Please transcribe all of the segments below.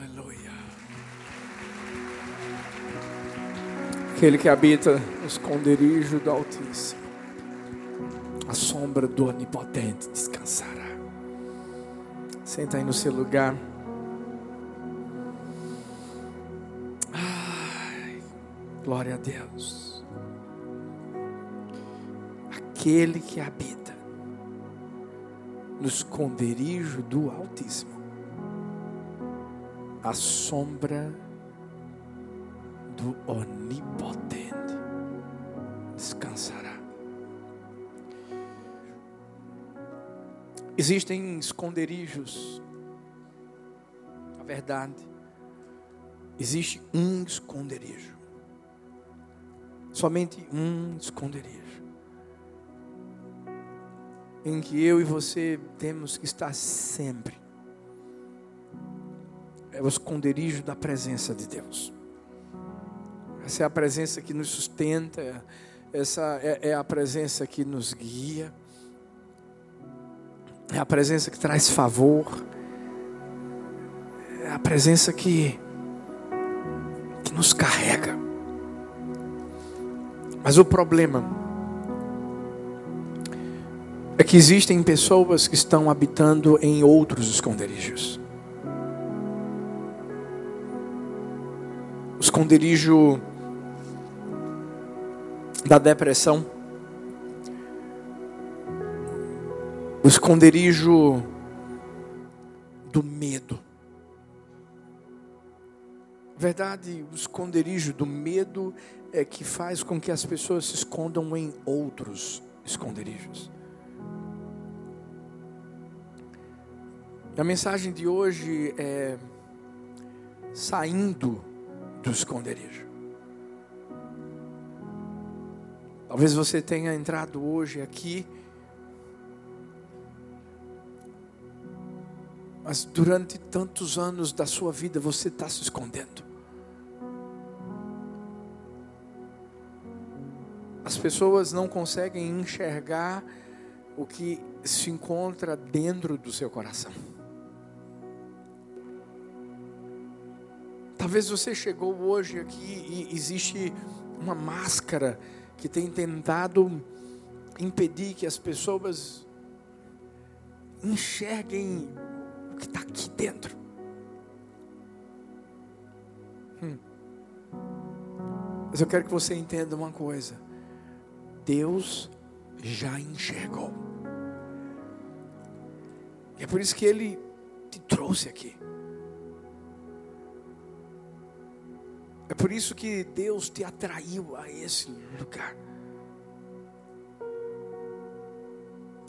Aleluia. Aquele que habita no esconderijo do Altíssimo, a sombra do Onipotente descansará. Senta aí no seu lugar. Ai, glória a Deus. Aquele que habita no esconderijo do Altíssimo, a sombra do Onipotente descansará. Existem esconderijos. A verdade, existe um esconderijo. Somente um esconderijo. Em que eu e você temos que estar sempre. É o esconderijo da presença de Deus. Essa é a presença que nos sustenta, essa é, é a presença que nos guia. É a presença que traz favor. É a presença que, que nos carrega. Mas o problema é que existem pessoas que estão habitando em outros esconderijos. Esconderijo da depressão o esconderijo do medo. Verdade, o esconderijo do medo é que faz com que as pessoas se escondam em outros esconderijos. A mensagem de hoje é saindo do esconderijo. Talvez você tenha entrado hoje aqui Mas durante tantos anos da sua vida você está se escondendo. As pessoas não conseguem enxergar o que se encontra dentro do seu coração. Talvez você chegou hoje aqui e existe uma máscara que tem tentado impedir que as pessoas enxerguem que está aqui dentro. Hum. Mas eu quero que você entenda uma coisa: Deus já enxergou. E é por isso que Ele te trouxe aqui. É por isso que Deus te atraiu a esse lugar.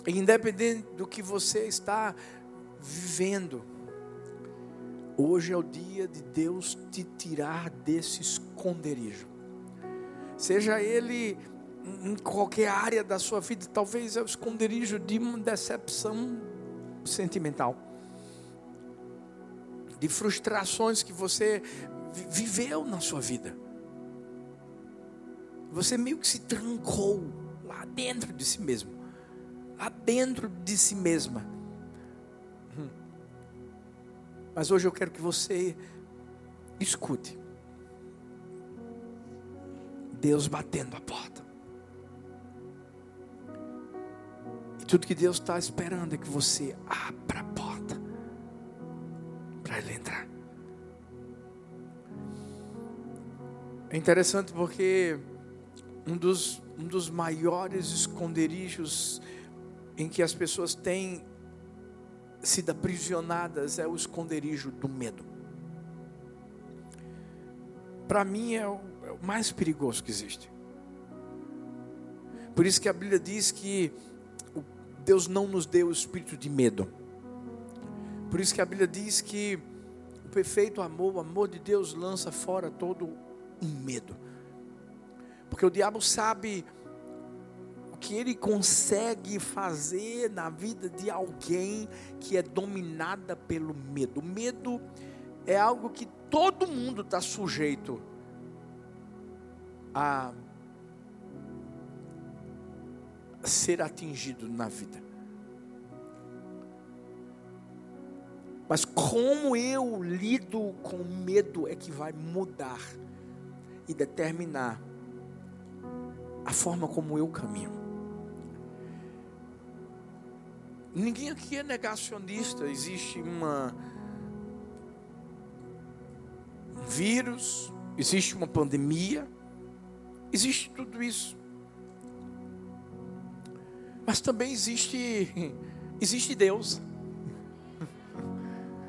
Independente do que você está vivendo. Hoje é o dia de Deus te tirar desse esconderijo. Seja ele em qualquer área da sua vida, talvez é o esconderijo de uma decepção sentimental, de frustrações que você viveu na sua vida. Você meio que se trancou lá dentro de si mesmo, lá dentro de si mesma mas hoje eu quero que você escute. Deus batendo a porta. E tudo que Deus está esperando é que você abra É interessante porque um dos, um dos maiores esconderijos em que as pessoas têm sido aprisionadas é o esconderijo do medo. Para mim é o, é o mais perigoso que existe. Por isso que a Bíblia diz que Deus não nos deu o espírito de medo. Por isso que a Bíblia diz que o perfeito amor, o amor de Deus lança fora todo o medo. Porque o diabo sabe que ele consegue fazer na vida de alguém que é dominada pelo medo. O medo é algo que todo mundo está sujeito a ser atingido na vida. Mas como eu lido com o medo é que vai mudar e determinar a forma como eu caminho. Ninguém aqui é negacionista. Existe uma um vírus, existe uma pandemia, existe tudo isso. Mas também existe existe Deus.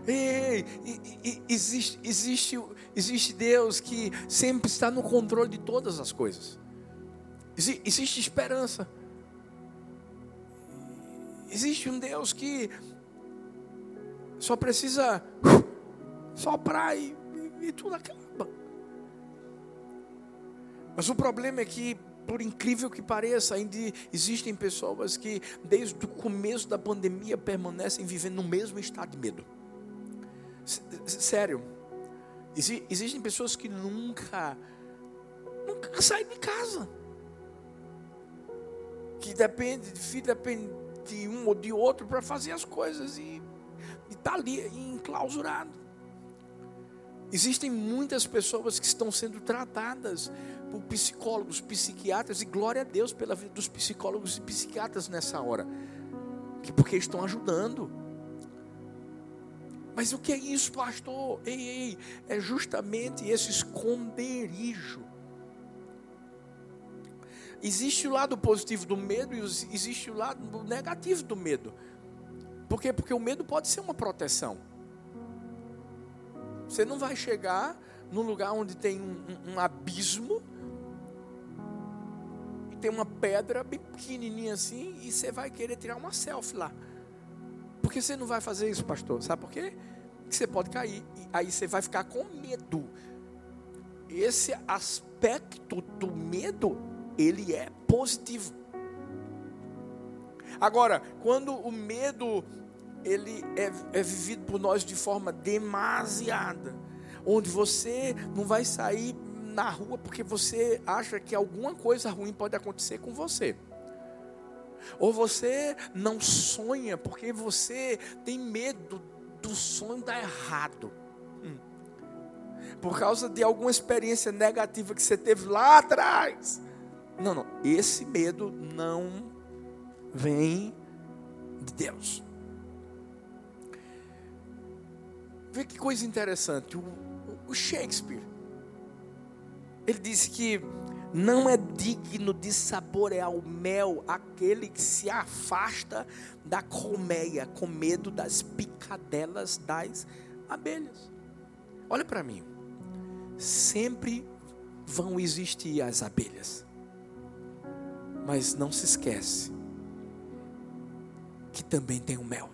Ei, existe, existe, existe Deus que sempre está no controle de todas as coisas. Existe esperança. Existe um Deus que só precisa soprar e, e, e tudo acaba. Mas o problema é que, por incrível que pareça, ainda existem pessoas que, desde o começo da pandemia, permanecem vivendo no mesmo estado de medo. Sério. Existem pessoas que nunca, nunca saem de casa. Que depende, depende de um ou de outro para fazer as coisas e está ali enclausurado. Existem muitas pessoas que estão sendo tratadas por psicólogos, psiquiatras, e glória a Deus pela vida dos psicólogos e psiquiatras nessa hora, que porque estão ajudando. Mas o que é isso, pastor? Ei, ei, é justamente esse esconderijo Existe o lado positivo do medo e existe o lado negativo do medo. Por quê? Porque o medo pode ser uma proteção. Você não vai chegar num lugar onde tem um, um, um abismo e tem uma pedra pequenininha assim e você vai querer tirar uma selfie lá. Por que você não vai fazer isso, pastor? Sabe por quê? Porque você pode cair e aí você vai ficar com medo. Esse aspecto do medo ele é positivo. Agora, quando o medo ele é, é vivido por nós de forma demasiada, onde você não vai sair na rua porque você acha que alguma coisa ruim pode acontecer com você. Ou você não sonha porque você tem medo do sonho dar errado. Hum. Por causa de alguma experiência negativa que você teve lá atrás. Não, não. Esse medo não vem de Deus. Vê que coisa interessante. O, o Shakespeare, ele disse que não é digno de saborear o mel aquele que se afasta da colmeia com medo das picadelas das abelhas. Olha para mim. Sempre vão existir as abelhas. Mas não se esquece que também tem o mel.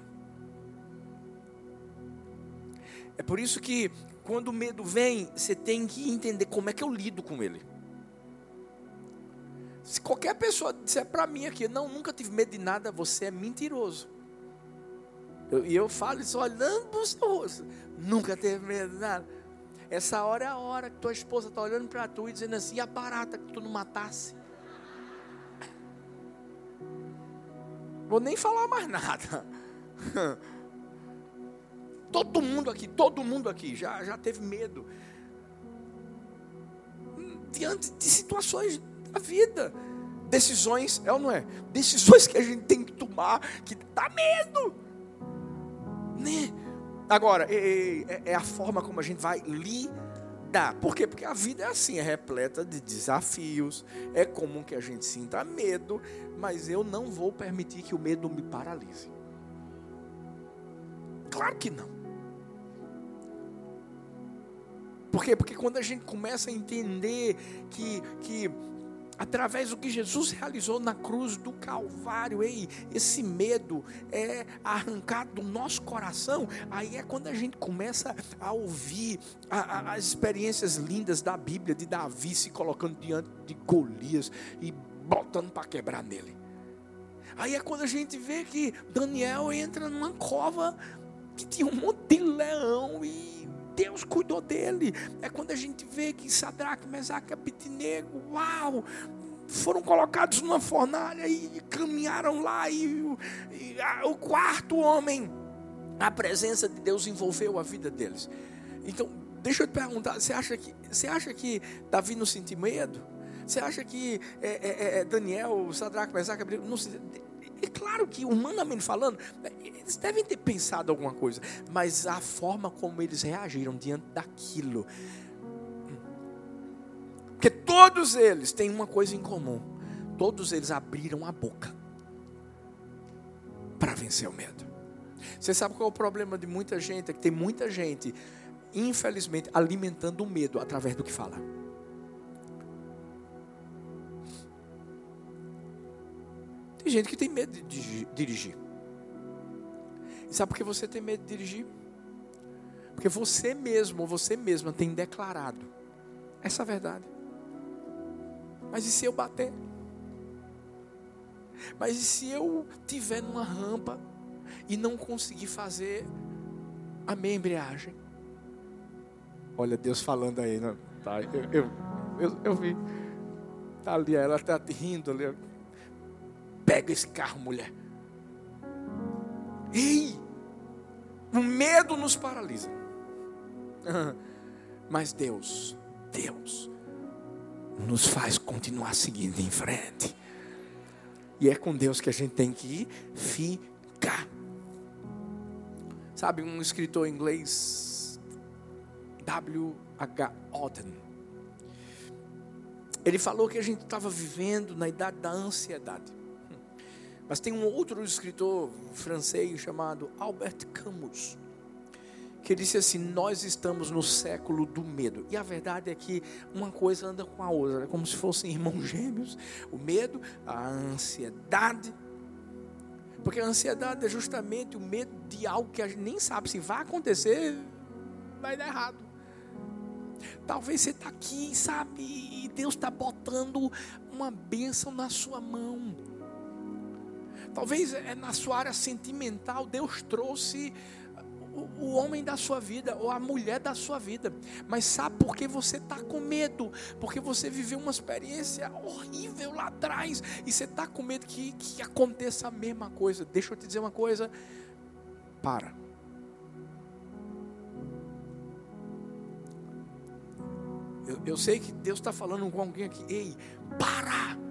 É por isso que quando o medo vem, você tem que entender como é que eu lido com ele. Se qualquer pessoa disser para mim aqui, não, nunca tive medo de nada, você é mentiroso. E eu, eu, falo isso olhando para o seu rosto. Nunca teve medo de nada. Essa hora é a hora que tua esposa está olhando para tu e dizendo assim: e a barata que tu não matasse? Vou nem falar mais nada. Todo mundo aqui, todo mundo aqui já, já teve medo. Diante de situações da vida. Decisões, é ou não é? Decisões que a gente tem que tomar, que dá medo. Né? Agora, é, é, é a forma como a gente vai lidar. Por quê? Porque a vida é assim, é repleta de desafios. É comum que a gente sinta medo, mas eu não vou permitir que o medo me paralise. Claro que não. Por quê? Porque quando a gente começa a entender que, que através do que Jesus realizou na cruz do Calvário, ei, esse medo é arrancado do nosso coração, aí é quando a gente começa a ouvir a, a, as experiências lindas da Bíblia, de Davi se colocando diante de Golias e botando para quebrar nele. Aí é quando a gente vê que Daniel entra numa cova que tinha um monte de leão e Deus cuidou dele. É quando a gente vê que Sadraque, Mesaque Abitinego, uau, foram colocados numa fornalha e caminharam lá e, e a, o quarto homem A presença de Deus envolveu a vida deles. Então, deixa eu te perguntar: você acha que, você acha que Davi não sentiu medo? Você acha que é, é, é Daniel, Sadraque, Mesaque, não se, é claro que, humanamente falando, eles devem ter pensado alguma coisa, mas a forma como eles reagiram diante daquilo. Porque todos eles têm uma coisa em comum: todos eles abriram a boca para vencer o medo. Você sabe qual é o problema de muita gente? É que tem muita gente, infelizmente, alimentando o medo através do que fala. Tem gente que tem medo de dirigir. E sabe por que você tem medo de dirigir? Porque você mesmo, ou você mesma tem declarado essa verdade. Mas e se eu bater? Mas e se eu tiver numa rampa e não conseguir fazer a minha embreagem? Olha Deus falando aí, não, tá? Eu, eu, eu, eu vi. Tá ali, ela está rindo ali. Pega esse carro, mulher. Ei! O medo nos paralisa. Mas Deus, Deus, nos faz continuar seguindo em frente. E é com Deus que a gente tem que ficar. Sabe, um escritor inglês, W. H. Auden, ele falou que a gente estava vivendo na idade da ansiedade. Mas tem um outro escritor francês chamado Albert Camus, que disse assim: Nós estamos no século do medo. E a verdade é que uma coisa anda com a outra, é como se fossem irmãos gêmeos: o medo, a ansiedade. Porque a ansiedade é justamente o medo de algo que a gente nem sabe se vai acontecer, vai dar errado. Talvez você está aqui, sabe, e Deus está botando uma bênção na sua mão. Talvez é na sua área sentimental, Deus trouxe o, homem da sua vida ou a mulher da sua vida. Mas sabe por que você está com medo? Porque você viveu uma experiência horrível lá atrás e você está com medo que, que aconteça a mesma coisa. Deixa eu te dizer uma coisa. Para. Eu, eu sei que Deus está falando com alguém aqui. Ei, para!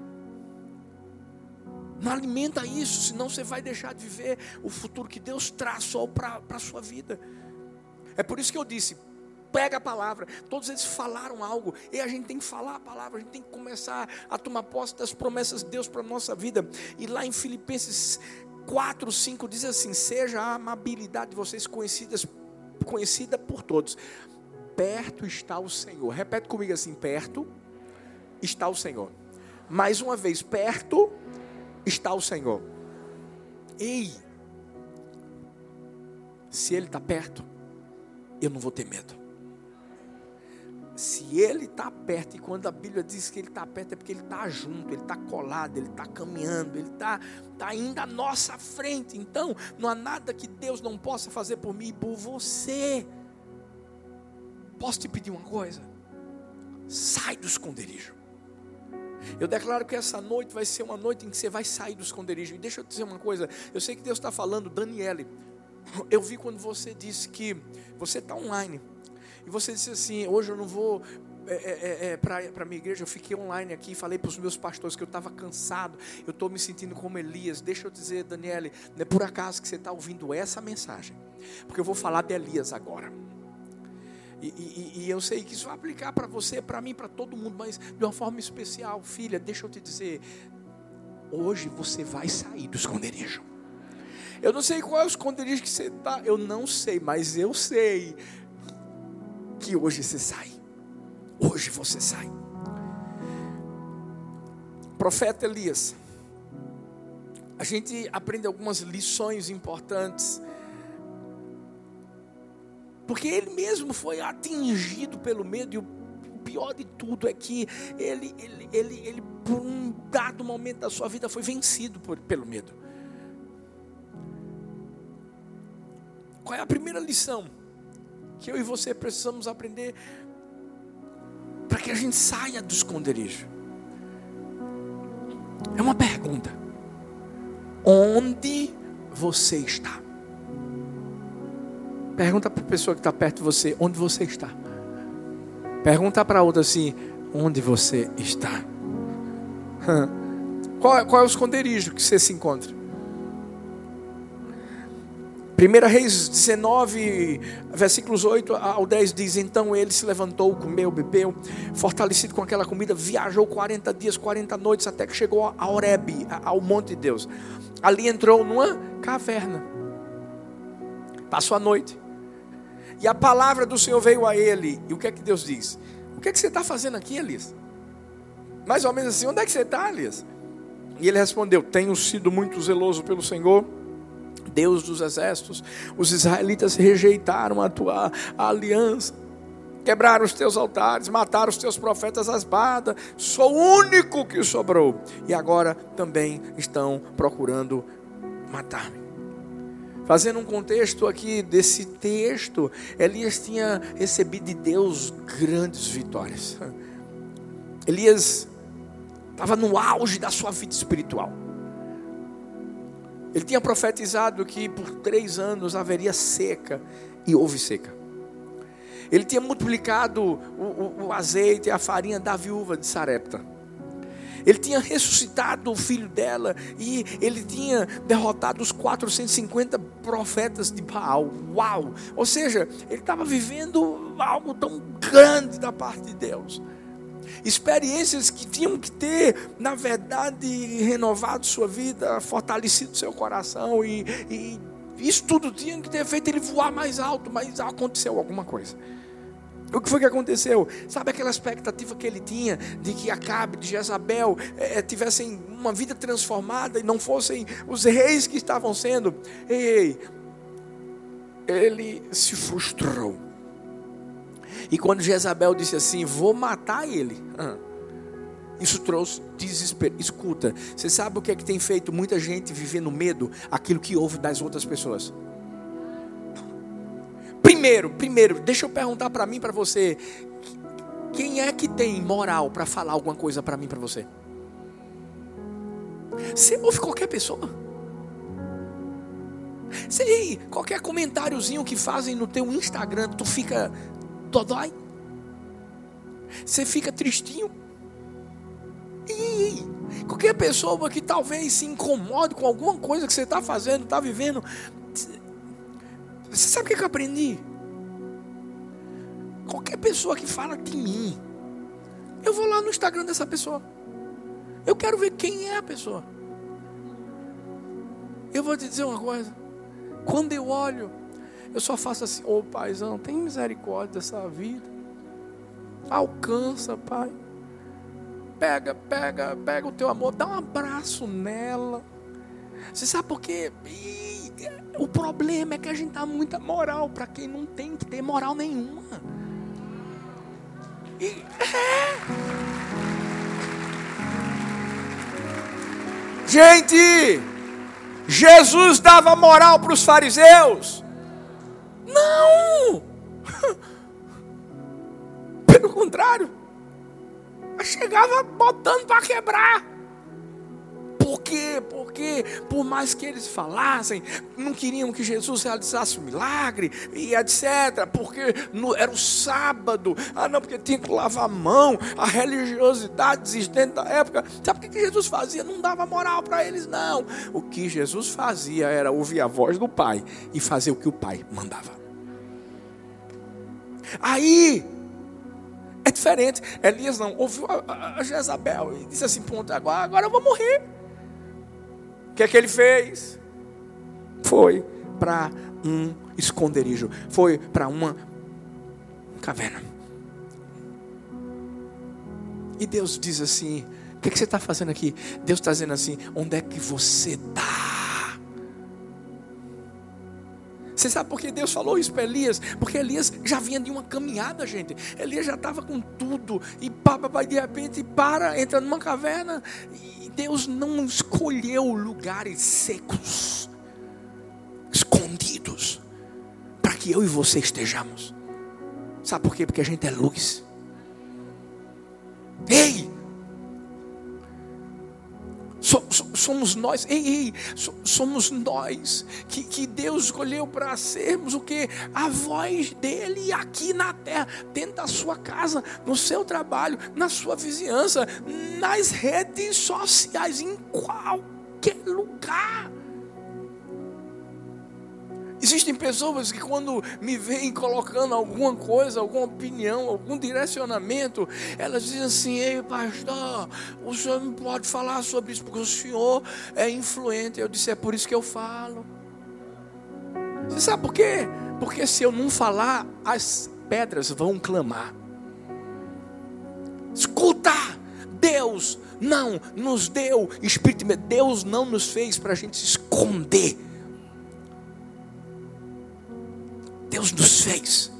Não alimenta isso, senão você vai deixar de viver o futuro que Deus traçou para a sua vida. É por isso que eu disse: pega a palavra. Todos eles falaram algo, e a gente tem que falar a palavra, a gente tem que começar a tomar posse das promessas de Deus para a nossa vida. E lá em Filipenses 4, 5 diz assim: Seja a amabilidade de vocês conhecidas, conhecida por todos. Perto está o Senhor. Repete comigo assim: perto está o Senhor. Mais uma vez, perto está o Senhor. Ei, se Ele está perto, eu não vou ter medo. Se Ele está perto, e quando a Bíblia diz que Ele está perto, é porque Ele está junto, Ele está colado, Ele está caminhando, Ele está tá indo à nossa frente. Então, não há nada que Deus não possa fazer por mim e por você. Posso te pedir uma coisa? Sai do esconderijo. Eu declaro que essa noite vai ser uma noite em que você vai sair do esconderijo. E deixa eu te dizer uma coisa. Eu sei que Deus está falando, Daniele. Eu vi quando você disse que você está online. E você disse assim: hoje eu não vou é, é, é, é para a minha igreja, eu fiquei online aqui, falei para os meus pastores que eu estava cansado, eu estou me sentindo como Elias. Deixa eu dizer, Daniele, não é por acaso que você está ouvindo essa mensagem, porque eu vou falar de Elias agora. E, e, e, eu sei que isso vai aplicar para você, para mim, para todo mundo, mas de uma forma especial, filha, deixa eu te dizer, hoje você vai sair do esconderijo. Eu não sei qual é o esconderijo que você está, eu não sei, mas eu sei que hoje você sai. Hoje você sai. Profeta Elias, a gente aprende algumas lições importantes porque ele mesmo foi atingido pelo medo e o pior de tudo é que ele, ele, ele, ele por um dado momento da sua vida foi vencido por, pelo medo. Qual é a primeira lição que eu e você precisamos aprender para que a gente saia do esconderijo? É uma pergunta. Onde você está? Pergunta para a pessoa que está perto de você, onde você está? Pergunta para outra assim, onde você está? Qual, qual é o esconderijo que você se encontra? 1 Reis 19, versículos 8 ao 10 diz: Então ele se levantou, comeu, bebeu, fortalecido com aquela comida, viajou 40 dias, 40 noites, até que chegou a Horebe, ao monte de Deus. Ali entrou numa caverna, passou a noite, e a palavra do Senhor veio a ele. E o que é que Deus diz? O que é que você está fazendo aqui, Elias? Mais ou menos assim, onde é que você está, Elias? E ele respondeu: Tenho sido muito zeloso pelo Senhor Deus dos exércitos, os israelitas rejeitaram a tua aliança, quebraram os teus altares, mataram os teus profetas às espada, sou o único que sobrou, e agora também estão procurando matar-me. Fazendo um contexto aqui desse texto, Elias tinha recebido de Deus grandes vitórias. Elias estava no auge da sua vida espiritual. Ele tinha profetizado que por três anos haveria seca e houve seca. Ele tinha multiplicado o, o, o azeite e a farinha da viúva de Sarepta. Ele tinha ressuscitado o filho dela e ele tinha derrotado os 450 profetas de Baal. Uau! Ou seja, ele estava vivendo algo tão grande da parte de Deus experiências que tinham que ter, na verdade, renovado sua vida, fortalecido seu coração e, e isso tudo tinha que ter feito ele voar mais alto, mas aconteceu alguma coisa. O que foi que aconteceu? Sabe aquela expectativa que ele tinha de que Acabe, de Jezabel, é, tivessem uma vida transformada e não fossem os reis que estavam sendo? Ei, ele se frustrou. E quando Jezabel disse assim: Vou matar ele. Isso trouxe desespero. Escuta, você sabe o que é que tem feito muita gente viver no medo? Aquilo que ouve das outras pessoas. Primeiro, primeiro, deixa eu perguntar para mim, para você, quem é que tem moral para falar alguma coisa para mim, para você? Você ouve qualquer pessoa? Sei, qualquer comentáriozinho que fazem no teu Instagram, tu fica dodói. Você fica tristinho. E qualquer pessoa que talvez se incomode com alguma coisa que você está fazendo, está vivendo. Você sabe o que eu aprendi? Qualquer pessoa que fala de mim, eu vou lá no Instagram dessa pessoa. Eu quero ver quem é a pessoa. Eu vou te dizer uma coisa. Quando eu olho eu só faço assim, ô oh, paizão, tem misericórdia dessa vida. Alcança, pai. Pega, pega, pega o teu amor, dá um abraço nela. Você sabe por quê? E o problema é que a gente dá muita moral para quem não tem que ter moral nenhuma. E. Gente, Jesus dava moral para os fariseus. Não! Pelo contrário, chegava botando para quebrar. Por quê? Porque, por mais que eles falassem, não queriam que Jesus realizasse o um milagre e etc. Porque no, era o sábado. Ah, não, porque tinha que lavar a mão. A religiosidade existente da época. Sabe o que Jesus fazia? Não dava moral para eles, não. O que Jesus fazia era ouvir a voz do Pai e fazer o que o Pai mandava. Aí, é diferente. Elias não ouviu a, a Jezabel e disse assim: Ponto, agora, agora eu vou morrer que é que ele fez? Foi para um esconderijo, foi para uma caverna. E Deus diz assim: O que, que você está fazendo aqui? Deus está dizendo assim: Onde é que você está? Você sabe por que Deus falou isso para Elias? Porque Elias já vinha de uma caminhada, gente. Elias já estava com tudo. E pá, pá, de repente para, entra numa caverna. E Deus não escolheu lugares secos, escondidos, para que eu e você estejamos. Sabe por quê? Porque a gente é luz. Ei! Somos nós, ei, ei, somos nós que, que Deus escolheu para sermos o que? A voz dele aqui na terra, dentro da sua casa, no seu trabalho, na sua vizinhança, nas redes sociais, em qualquer lugar. Existem pessoas que quando me veem colocando alguma coisa, alguma opinião, algum direcionamento, elas dizem assim: "Ei, pastor, o senhor não pode falar sobre isso porque o senhor é influente". Eu disse: "É por isso que eu falo". Você sabe por quê? Porque se eu não falar, as pedras vão clamar. Escuta, Deus não nos deu espírito, Deus não nos fez para a gente se esconder Deus nos fez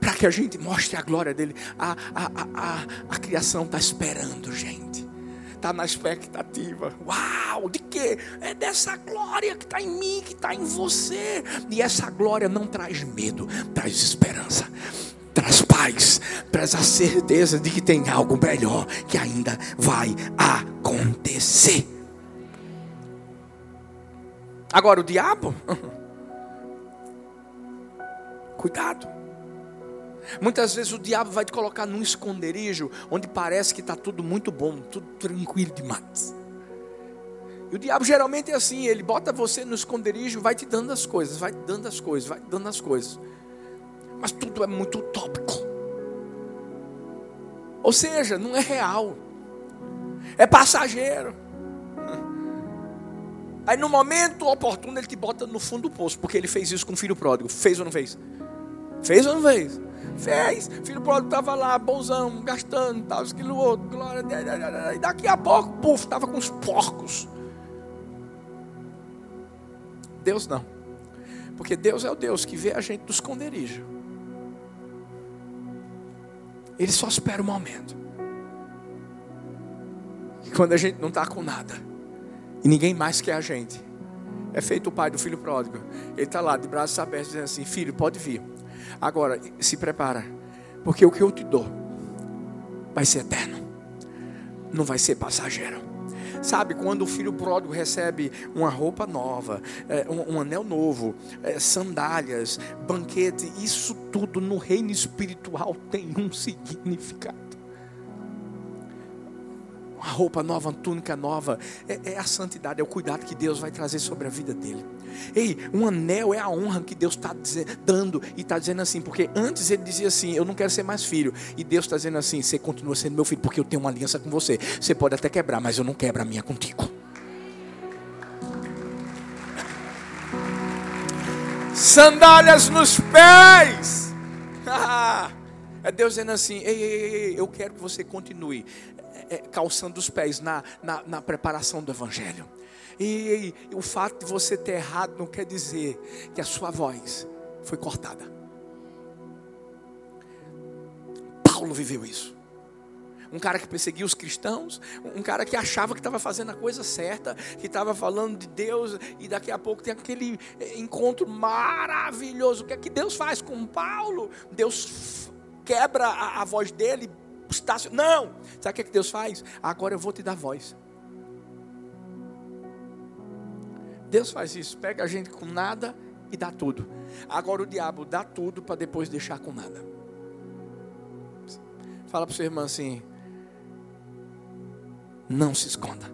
para que a gente mostre a glória dele. A, a, a, a, criação está esperando, gente. Está na expectativa. Uau! De quê? É dessa glória que está em mim, que está em você. E essa glória não traz medo, traz esperança traz paz, traz a certeza de que tem algo melhor que ainda vai acontecer. Agora, o diabo, Cuidado. Muitas vezes o diabo vai te colocar num esconderijo onde parece que está tudo muito bom, tudo tranquilo demais. E o diabo geralmente é assim, ele bota você no esconderijo, vai te dando as coisas, vai te dando as coisas, vai te dando as coisas. Mas tudo é muito utópico. Ou seja, não é real. É passageiro. Aí no momento oportuno ele te bota no fundo do poço, porque ele fez isso com o filho pródigo. Fez ou não fez? Fez ou não fez? Fez. Filho pródigo estava lá, bonzão, gastando, tal, aquilo outro, glória. E daqui a pouco, puf, estava com os porcos. Deus não. Porque Deus é o Deus que vê a gente do esconderijo. Ele só espera o momento. E quando a gente não está com nada, e ninguém mais quer a gente, é feito o pai do filho pródigo. Ele está lá de braços abertos, dizendo assim: Filho, pode vir. Agora, se prepara, porque o que eu te dou vai ser eterno, não vai ser passageiro. Sabe, quando o filho pródigo recebe uma roupa nova, é, um, anel novo, é, sandálias, banquete, isso tudo no reino espiritual tem um significado uma roupa nova, uma túnica nova. É, é, a santidade, é o cuidado que Deus vai trazer sobre a vida dele. Ei, um anel é a honra que Deus está dando e está dizendo assim, porque antes ele dizia assim: Eu não quero ser mais filho, e Deus está dizendo assim: Você continua sendo meu filho, porque eu tenho uma aliança com você. Você pode até quebrar, mas eu não quebro a minha contigo. Sandálias nos pés. É Deus dizendo assim: ei, ei, ei, eu quero que você continue é, calçando os pés na, na, na preparação do Evangelho. E, e o fato de você ter errado não quer dizer que a sua voz foi cortada. Paulo viveu isso. Um cara que perseguia os cristãos, um cara que achava que estava fazendo a coisa certa, que estava falando de Deus, e daqui a pouco tem aquele é, encontro maravilhoso. O que é que Deus faz com Paulo? Deus quebra a, a voz dele, não! Sabe o que, é que Deus faz? Agora eu vou te dar voz. Deus faz isso, pega a gente com nada e dá tudo. Agora o diabo dá tudo para depois deixar com nada. Fala para sua irmã assim: não se esconda.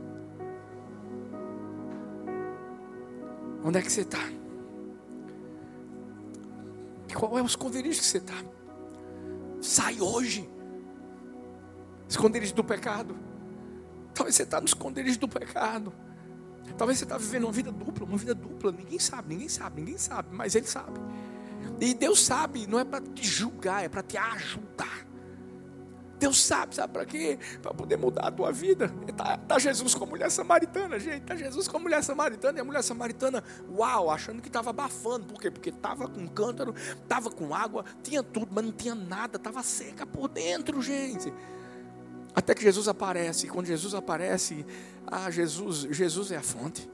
Onde é que você está? Qual é o esconderijo que você está? Sai hoje esconderijo do pecado. Talvez você está no esconderijo do pecado. Talvez você está vivendo uma vida dupla, uma vida dupla. Ninguém sabe, ninguém sabe, ninguém sabe, mas Ele sabe. E Deus sabe, não é para te julgar, é para te ajudar. Deus sabe, sabe para quê? Para poder mudar a tua vida. Está tá Jesus com a mulher samaritana, gente. Está Jesus com a mulher samaritana. E a mulher samaritana, uau, achando que estava abafando. Por quê? Porque estava com cântaro, estava com água, tinha tudo, mas não tinha nada. Estava seca por dentro, gente. Até que Jesus aparece. E quando Jesus aparece, ah, Jesus, Jesus é a fonte.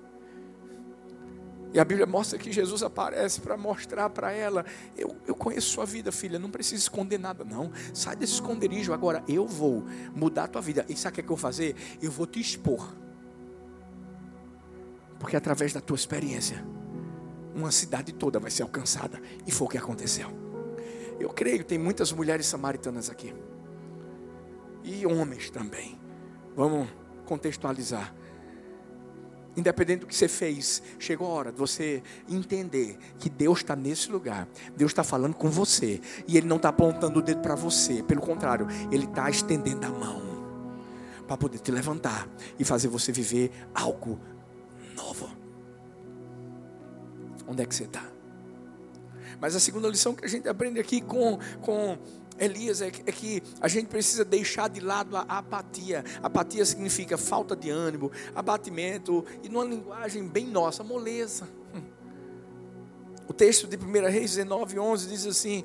E a Bíblia mostra que Jesus aparece para mostrar para ela: eu, eu conheço sua vida, filha, não precisa esconder nada, não. Sai desse esconderijo agora. Eu vou mudar a tua vida. E sabe o que, é que eu vou fazer? Eu vou te expor. Porque através da tua experiência, uma cidade toda vai ser alcançada. E foi o que aconteceu. Eu creio tem muitas mulheres samaritanas aqui. E homens também. Vamos contextualizar. Independente do que você fez, chegou a hora de você entender que Deus está nesse lugar. Deus está falando com você. E Ele não está apontando o dedo para você. Pelo contrário, Ele está estendendo a mão para poder te levantar e fazer você viver algo novo. Onde é que você está? Mas a segunda lição que a gente aprende aqui com, com Elias é que, é que a gente precisa deixar de lado a apatia. Apatia significa falta de ânimo, abatimento, e numa linguagem bem nossa, moleza. O texto de 1 Reis 19, 11 diz assim: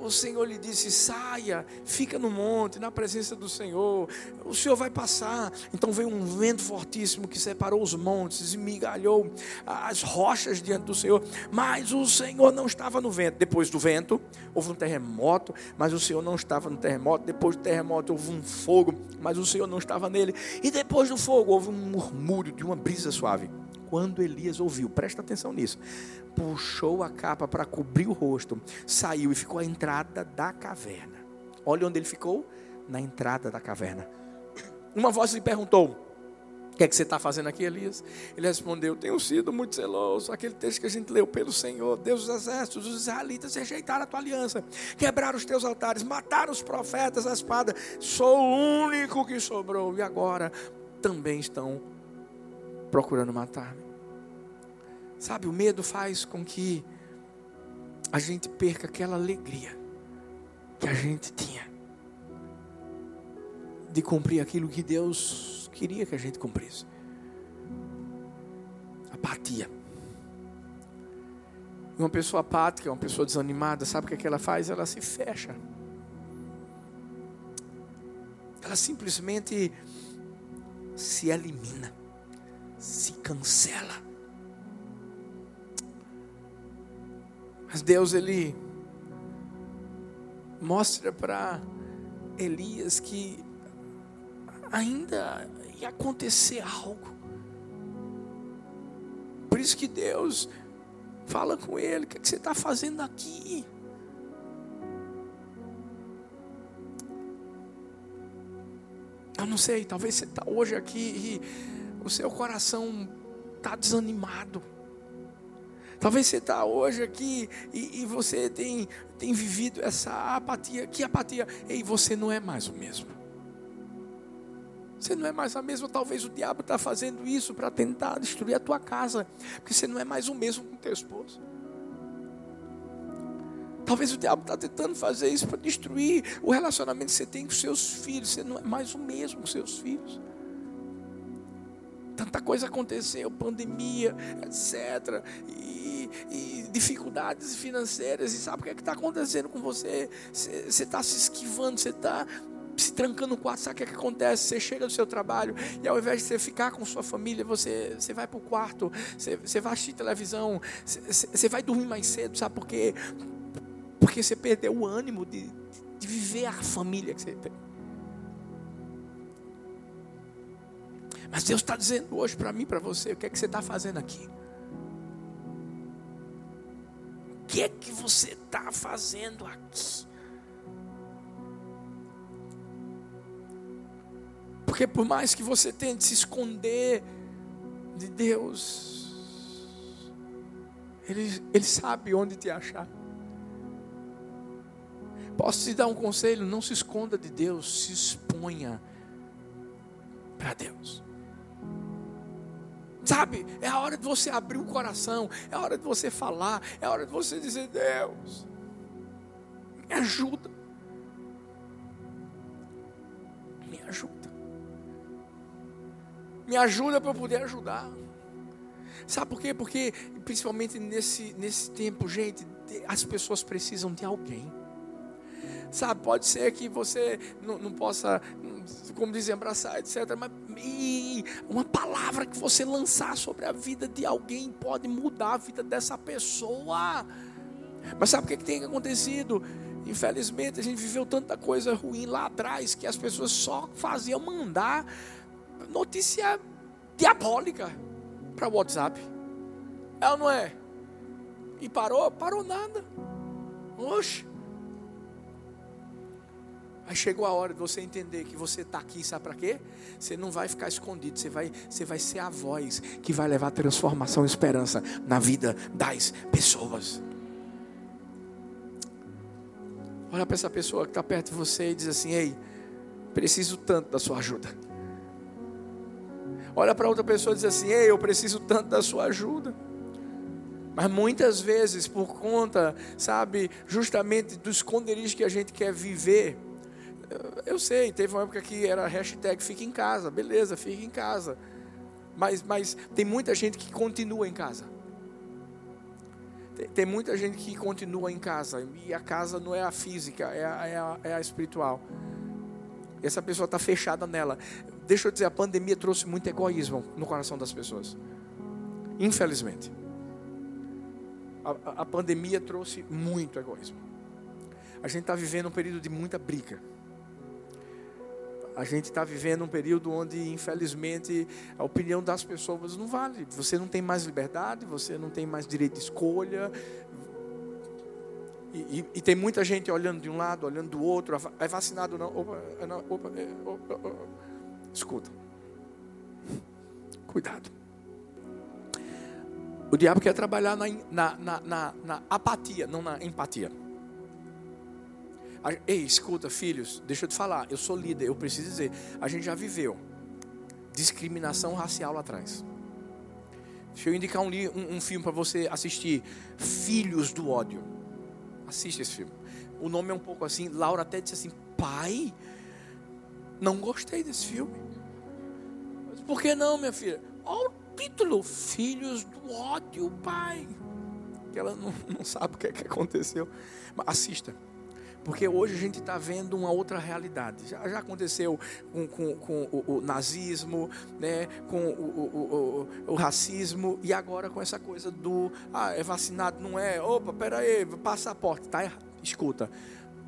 O Senhor lhe disse: saia, fica no monte, na presença do Senhor, o Senhor vai passar. Então veio um vento fortíssimo que separou os montes, esmigalhou as rochas diante do Senhor, mas o Senhor não estava no vento. Depois do vento, houve um terremoto, mas o Senhor não estava no terremoto. Depois do terremoto, houve um fogo, mas o Senhor não estava nele. E depois do fogo, houve um murmúrio de uma brisa suave quando Elias ouviu, presta atenção nisso, puxou a capa para cobrir o rosto, saiu e ficou à entrada da caverna. Olha onde ele ficou? Na entrada da caverna. Uma voz lhe perguntou: o que é que você está fazendo aqui, Elias? Ele respondeu: Tenho sido muito zeloso. Aquele texto que a gente leu pelo Senhor, Deus dos exércitos, os israelitas rejeitaram a tua aliança, quebraram os teus altares, mataram os profetas a espada. Sou o único que sobrou. E agora também estão procurando matar-me. Sabe, o medo faz com que a gente perca aquela alegria que a gente tinha de cumprir aquilo que Deus queria que a gente cumprisse. Apatia. Uma pessoa apática, uma pessoa desanimada, sabe o que, é que ela faz? Ela se fecha. Ela simplesmente se elimina se cancela. Mas Deus, Ele mostra para Elias que ainda ia acontecer algo. Por isso que Deus fala com ele: o que, é que você está fazendo aqui? Eu não sei, talvez você está hoje aqui e o seu coração está desanimado. Talvez você está hoje aqui e, e, você tem, tem vivido essa apatia. Que apatia? Ei, você não é mais o mesmo. Você não é mais a mesma. Talvez o diabo está fazendo isso para tentar destruir a tua casa. Porque você não é mais o mesmo com teu esposo. Talvez o diabo está tentando fazer isso para destruir o relacionamento que você tem com seus filhos. Você não é mais o mesmo com seus filhos tanta coisa aconteceu, pandemia, etc. E, e dificuldades financeiras. E sabe o que é está acontecendo com você? Você está se esquivando, você está se trancando no quarto, sabe o que, é que acontece? Você chega do seu trabalho e ao invés de você ficar com sua família, você, você vai para o quarto, você, você vai assistir televisão, você, você vai dormir mais cedo, sabe por quê? Porque você perdeu o ânimo de, de viver a família que você tem. Mas Deus está dizendo hoje para mim, para você, o que é que você está fazendo aqui? O que é que você está fazendo aqui? Porque por mais que você tente se esconder de Deus, Ele, Ele sabe onde te achar. Posso te dar um conselho? Não se esconda de Deus, se exponha para Deus. Sabe, é a hora de você abrir o coração, é a hora de você falar, é a hora de você dizer: Deus, me ajuda. Me ajuda. Me ajuda para eu poder ajudar. Sabe por quê? Porque, principalmente nesse, nesse tempo, gente, as pessoas precisam de alguém. Sabe, pode ser que você não, não possa, como dizem, abraçar, etc. Mas uma palavra que você lançar sobre a vida de alguém pode mudar a vida dessa pessoa. Mas sabe o que, é que tem acontecido? Infelizmente, a gente viveu tanta coisa ruim lá atrás que as pessoas só faziam mandar notícia diabólica. para o WhatsApp. É ou não é? E parou? Parou nada. Oxe. Aí chegou a hora de você entender que você está aqui, sabe para quê? Você não vai ficar escondido, você vai, você vai ser a voz que vai levar transformação e esperança na vida das pessoas. Olha para essa pessoa que está perto de você e diz assim: Ei, preciso tanto da sua ajuda. Olha para outra pessoa e diz assim: Ei, eu preciso tanto da sua ajuda. Mas muitas vezes, por conta, sabe, justamente do esconderijo que a gente quer viver, eu sei, teve uma época que era hashtag fica em casa, beleza, fica em casa. Mas, mas tem muita gente que continua em casa. Tem, tem muita gente que continua em casa. E a casa não é a física, é a, é a, é a espiritual. Essa pessoa está fechada nela. Deixa eu dizer, a pandemia trouxe muito egoísmo no coração das pessoas. Infelizmente. A, a, a pandemia trouxe muito egoísmo. A gente está vivendo um período de muita briga a gente está vivendo um período onde, infelizmente, a opinião das pessoas não vale. Você não tem mais liberdade, você não tem mais direito de escolha. E, e, e tem muita gente olhando de um lado, olhando do outro. É vacinado não? Opa, é não opa, é, opa, opa. Escuta. Cuidado. O diabo quer trabalhar na, na, na, na, na apatia, não na empatia. Ei, escuta, filhos, deixa eu te falar, eu sou líder, eu preciso dizer, a gente já viveu discriminação racial lá atrás. Deixa eu indicar um, um, um filme para você assistir, Filhos do Ódio. Assiste esse filme. O nome é um pouco assim, Laura até disse assim, pai, não gostei desse filme. Por que não, minha filha? Olha o título, Filhos do Ódio, pai. Que ela não, não sabe o que, é que aconteceu. Mas assista. Porque hoje a gente está vendo uma outra realidade. Já, já aconteceu com, com, com o, o, nazismo, né, com o, o, racismo, e agora com essa coisa do ah, é vacinado, não é? Opa, peraí, passaporte, tá errado. Escuta,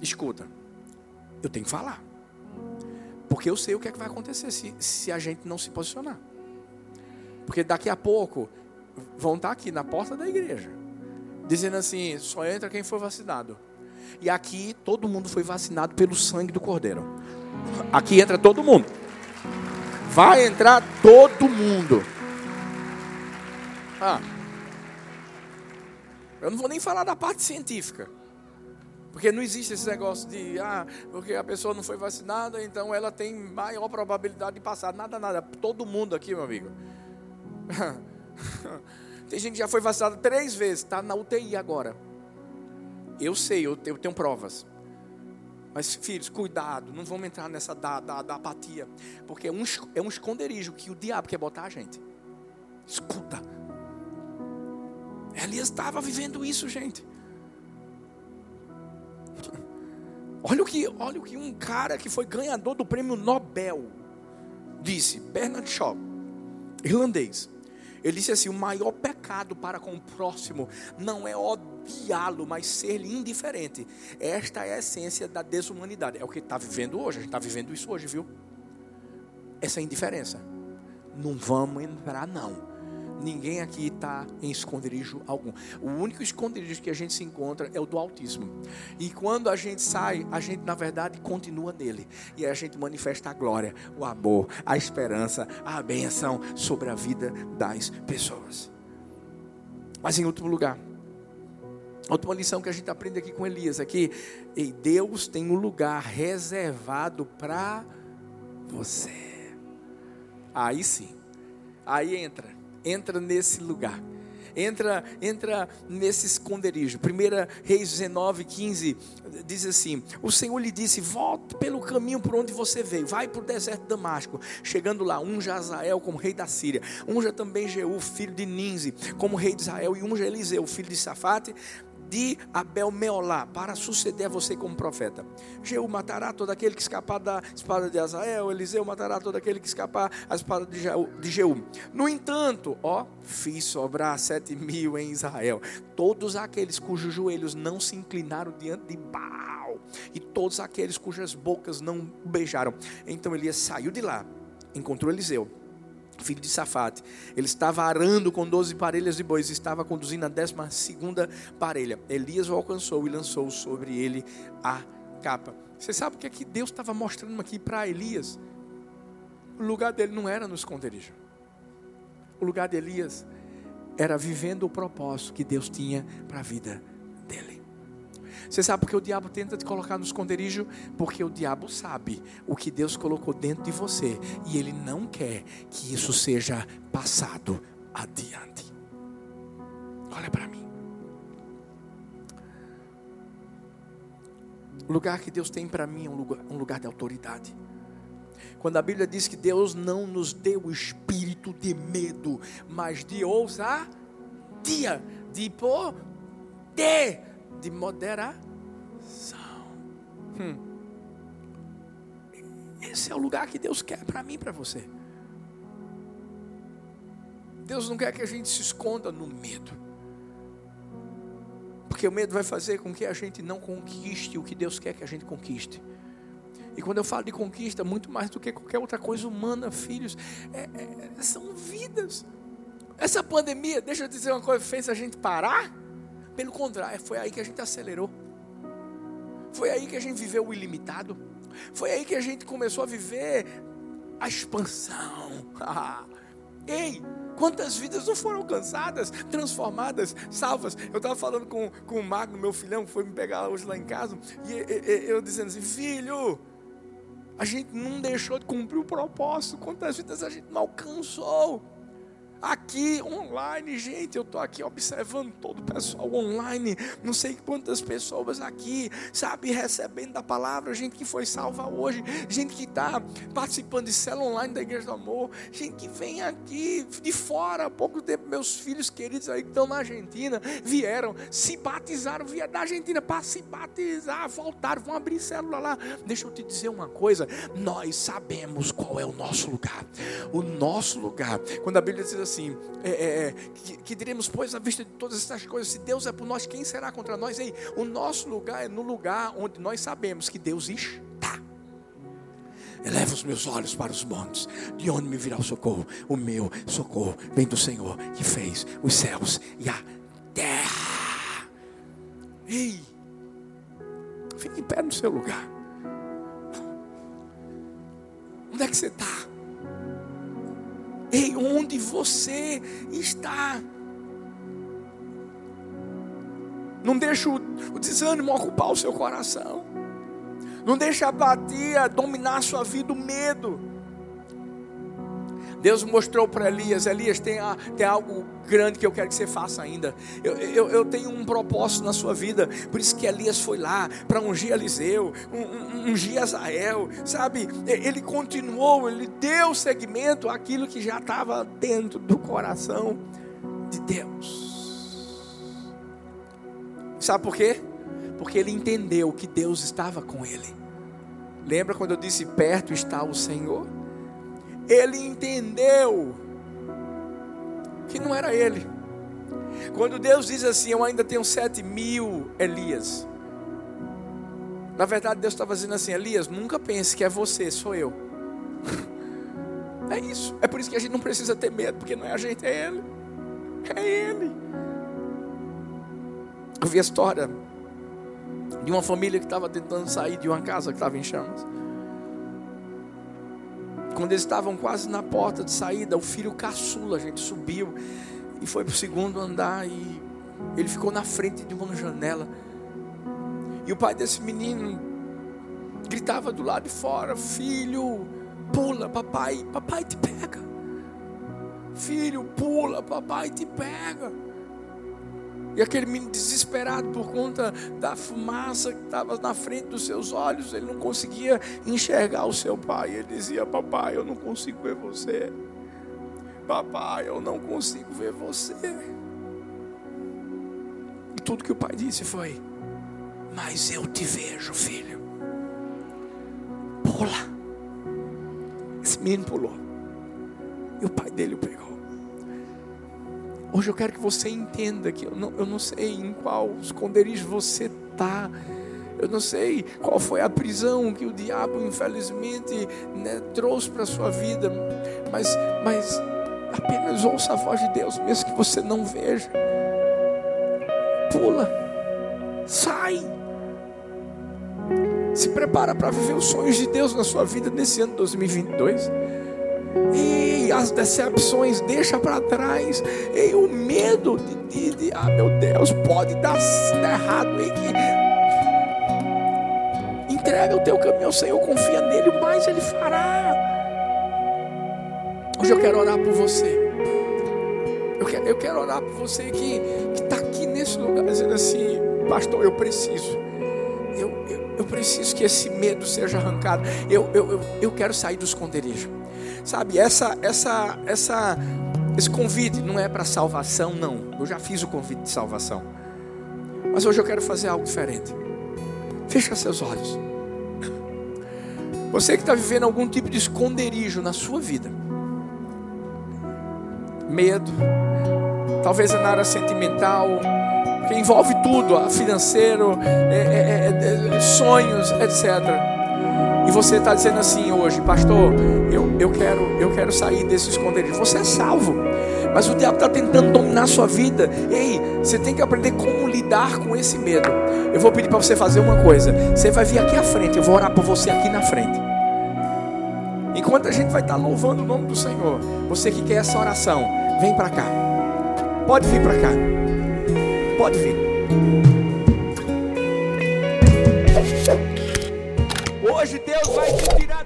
escuta. Eu tenho que falar. Porque eu sei o que é que vai acontecer se, se a gente não se posicionar. Porque daqui a pouco vão estar tá aqui na porta da igreja, dizendo assim: só entra quem for vacinado. E aqui todo mundo foi vacinado pelo sangue do Cordeiro. Aqui entra todo mundo. Vai entrar todo mundo. Ah. Eu não vou nem falar da parte científica. Porque não existe esse negócio de, ah, porque a pessoa não foi vacinada, então ela tem maior probabilidade de passar. Nada, nada. Todo mundo aqui, meu amigo. tem gente que já foi vacinada três vezes, está na UTI agora. Eu sei, eu, eu tenho provas. Mas, filhos, cuidado, não vamos entrar nessa da, da, da, apatia. Porque é um, é um esconderijo que o diabo quer botar a gente. Escuta. Elias estava vivendo isso, gente. Olha o, que, olha o que um cara que foi ganhador do prêmio Nobel disse, Bernard Shaw, irlandês. Ele disse assim: o maior pecado para com o próximo não é odiá-lo, mas ser-lhe indiferente. Esta é a essência da desumanidade. É o que está vivendo hoje. A gente está vivendo isso hoje, viu? Essa indiferença. Não vamos entrar, não. Ninguém aqui está em esconderijo algum. O único esconderijo que a gente se encontra é o do autismo. E quando a gente sai, a gente na verdade continua nele. E a gente manifesta a glória, o amor, a esperança, a benção sobre a vida das pessoas. Mas em último lugar, Última lição que a gente aprende aqui com Elias é e Deus tem um lugar reservado para você. Aí sim. Aí entra entra nesse lugar. Entra, entra nesse esconderijo. 1 Reis 19, 15 diz assim: O Senhor lhe disse: Volte pelo caminho por onde você veio, vai para o deserto de Damasco. Chegando lá, unja Azael como rei da Síria, unja também Jeú, filho de Ninze, como rei de Israel, e unja Eliseu, filho de Safate, de Abel Meolá, para suceder a você como profeta. Jeú matará todo aquele que escapar da espada de Azael, Eliseu matará todo aquele que escapar a espada de Jeú. No entanto, ó, fiz sobrar sete mil em Israel, todos aqueles cujos joelhos não se inclinaram diante de Baal, e todos aqueles cujas bocas não beijaram. Então Elias saiu de lá, encontrou Eliseu filho de Safate. Ele estava arando com doze parelhas de bois estava conduzindo a décima segunda parelha. Elias o alcançou e lançou sobre ele a capa. Você sabe o que é que Deus estava mostrando aqui para Elias? O lugar dele não era no esconderijo. O lugar de Elias era vivendo o propósito que Deus tinha para a vida dele. Você sabe porque o diabo tenta te colocar no esconderijo? Porque o diabo sabe o que Deus colocou dentro de você e ele não quer que isso seja passado adiante. Olha para mim. O lugar que Deus tem para mim é um lugar, um lugar de autoridade. Quando a Bíblia diz que Deus não nos deu o espírito de medo, mas de ousadia, de poder, de moderação. Hum. Esse é o lugar que Deus quer para mim e para você. Deus não quer que a gente se esconda no medo. Porque o medo vai fazer com que a gente não conquiste o que Deus quer que a gente conquiste. E quando eu falo de conquista, muito mais do que qualquer outra coisa humana, filhos, é, é, são vidas. Essa pandemia, deixa eu dizer uma coisa, fez a gente parar? Pelo contrário, foi aí que a gente acelerou. Foi aí que a gente viveu o ilimitado. Foi aí que a gente começou a viver a expansão. Ei, quantas vidas não foram alcançadas, transformadas, salvas? Eu estava falando com, com o Magno, meu filhão, que foi me pegar hoje lá em casa, e, e eu dizendo assim: filho, a gente não deixou de cumprir o propósito, quantas vidas a gente não alcançou? Aqui online, gente, eu estou aqui observando todo o pessoal online, não sei quantas pessoas aqui, sabe, recebendo da palavra, gente que foi salva hoje, gente que está participando de célula online da Igreja do Amor, gente que vem aqui de fora, há pouco tempo, meus filhos queridos aí que estão na Argentina, vieram, se batizaram, vieram da Argentina para se batizar, voltaram, vão abrir célula lá. Deixa eu te dizer uma coisa, nós sabemos qual é o nosso lugar, o nosso lugar, quando a Bíblia diz assim, assim, é, é, é, que, que diremos, pois, à vista de todas essas coisas, se Deus é por nós, quem será contra nós? Ei, o nosso lugar é no lugar onde nós sabemos que Deus está. Eleva os meus olhos para os montes, de onde me virá o socorro? O meu socorro vem do Senhor que fez os céus e a terra. Ei, fique em pé no seu lugar. Onde é que você está? Em onde você está. Não deixe o, desânimo ocupar o seu coração. Não deixe a apatia dominar a sua vida, o medo. Deus mostrou para Elias: Elias, tem, a, tem algo grande que eu quero que você faça ainda. Eu, eu, eu tenho um propósito na sua vida. Por isso que Elias foi lá para ungir Eliseu, ungir Azael, sabe? Ele continuou, ele deu seguimento àquilo que já estava dentro do coração de Deus. Sabe por quê? Porque ele entendeu que Deus estava com ele. Lembra quando eu disse: perto está o Senhor? Ele entendeu que não era ele. Quando Deus diz assim, eu ainda tenho sete mil Elias. Na verdade, Deus estava dizendo assim: Elias, nunca pense que é você, sou eu. É isso. É por isso que a gente não precisa ter medo, porque não é a gente, é Ele. É Ele. Eu vi a história de uma família que estava tentando sair de uma casa que estava em chamas. Quando eles estavam quase na porta de saída, o filho caçula, a gente subiu e foi para o segundo andar e ele ficou na frente de uma janela. E o pai desse menino gritava do lado de fora: Filho, pula, papai, papai te pega. Filho, pula, papai te pega. E aquele menino desesperado por conta da fumaça que estava na frente dos seus olhos, ele não conseguia enxergar o seu pai. Ele dizia: Papai, eu não consigo ver você. Papai, eu não consigo ver você. E tudo que o pai disse foi: Mas eu te vejo, filho. Pula. Esse menino pulou. E o pai dele o pegou. Hoje eu quero que você entenda que eu não, eu não sei em qual esconderijo você está. Eu não sei qual foi a prisão que o diabo, infelizmente, né, trouxe para a sua vida, mas, mas apenas ouça a voz de Deus, mesmo que você não veja. Pula, sai. Se prepara para viver os sonhos de Deus na sua vida nesse ano 2022. E as decepções deixa para trás. E o medo de, de, de, ah meu Deus, pode dar errado. E que entrega o teu caminho ao Senhor, confia nele, mais ele fará. Hoje eu quero orar por você. Eu quero, eu quero orar por você que está aqui nesse lugar dizendo assim, pastor, eu preciso. Eu, eu, eu preciso que esse medo seja arrancado. Eu, eu, eu, eu quero sair do esconderijo. Sabe, essa, essa, essa, esse convite não é para salvação, não. Eu já fiz o convite de salvação. Mas hoje eu quero fazer algo diferente. Fecha seus olhos. Você que está vivendo algum tipo de esconderijo na sua vida, medo, talvez é na área sentimental, que envolve tudo, financeiro, é, é, é, sonhos, etc. E você está dizendo assim hoje, pastor, eu, eu, quero, eu quero sair desse esconderijo. Você é salvo, mas o diabo está tentando dominar a sua vida. Ei, você tem que aprender como lidar com esse medo. Eu vou pedir para você fazer uma coisa. Você vai vir aqui à frente, eu vou orar por você aqui na frente. Enquanto a gente vai estar tá louvando o nome do Senhor, você que quer essa oração, vem para cá. Pode vir para cá. Pode vir hoje Deus vai te tirar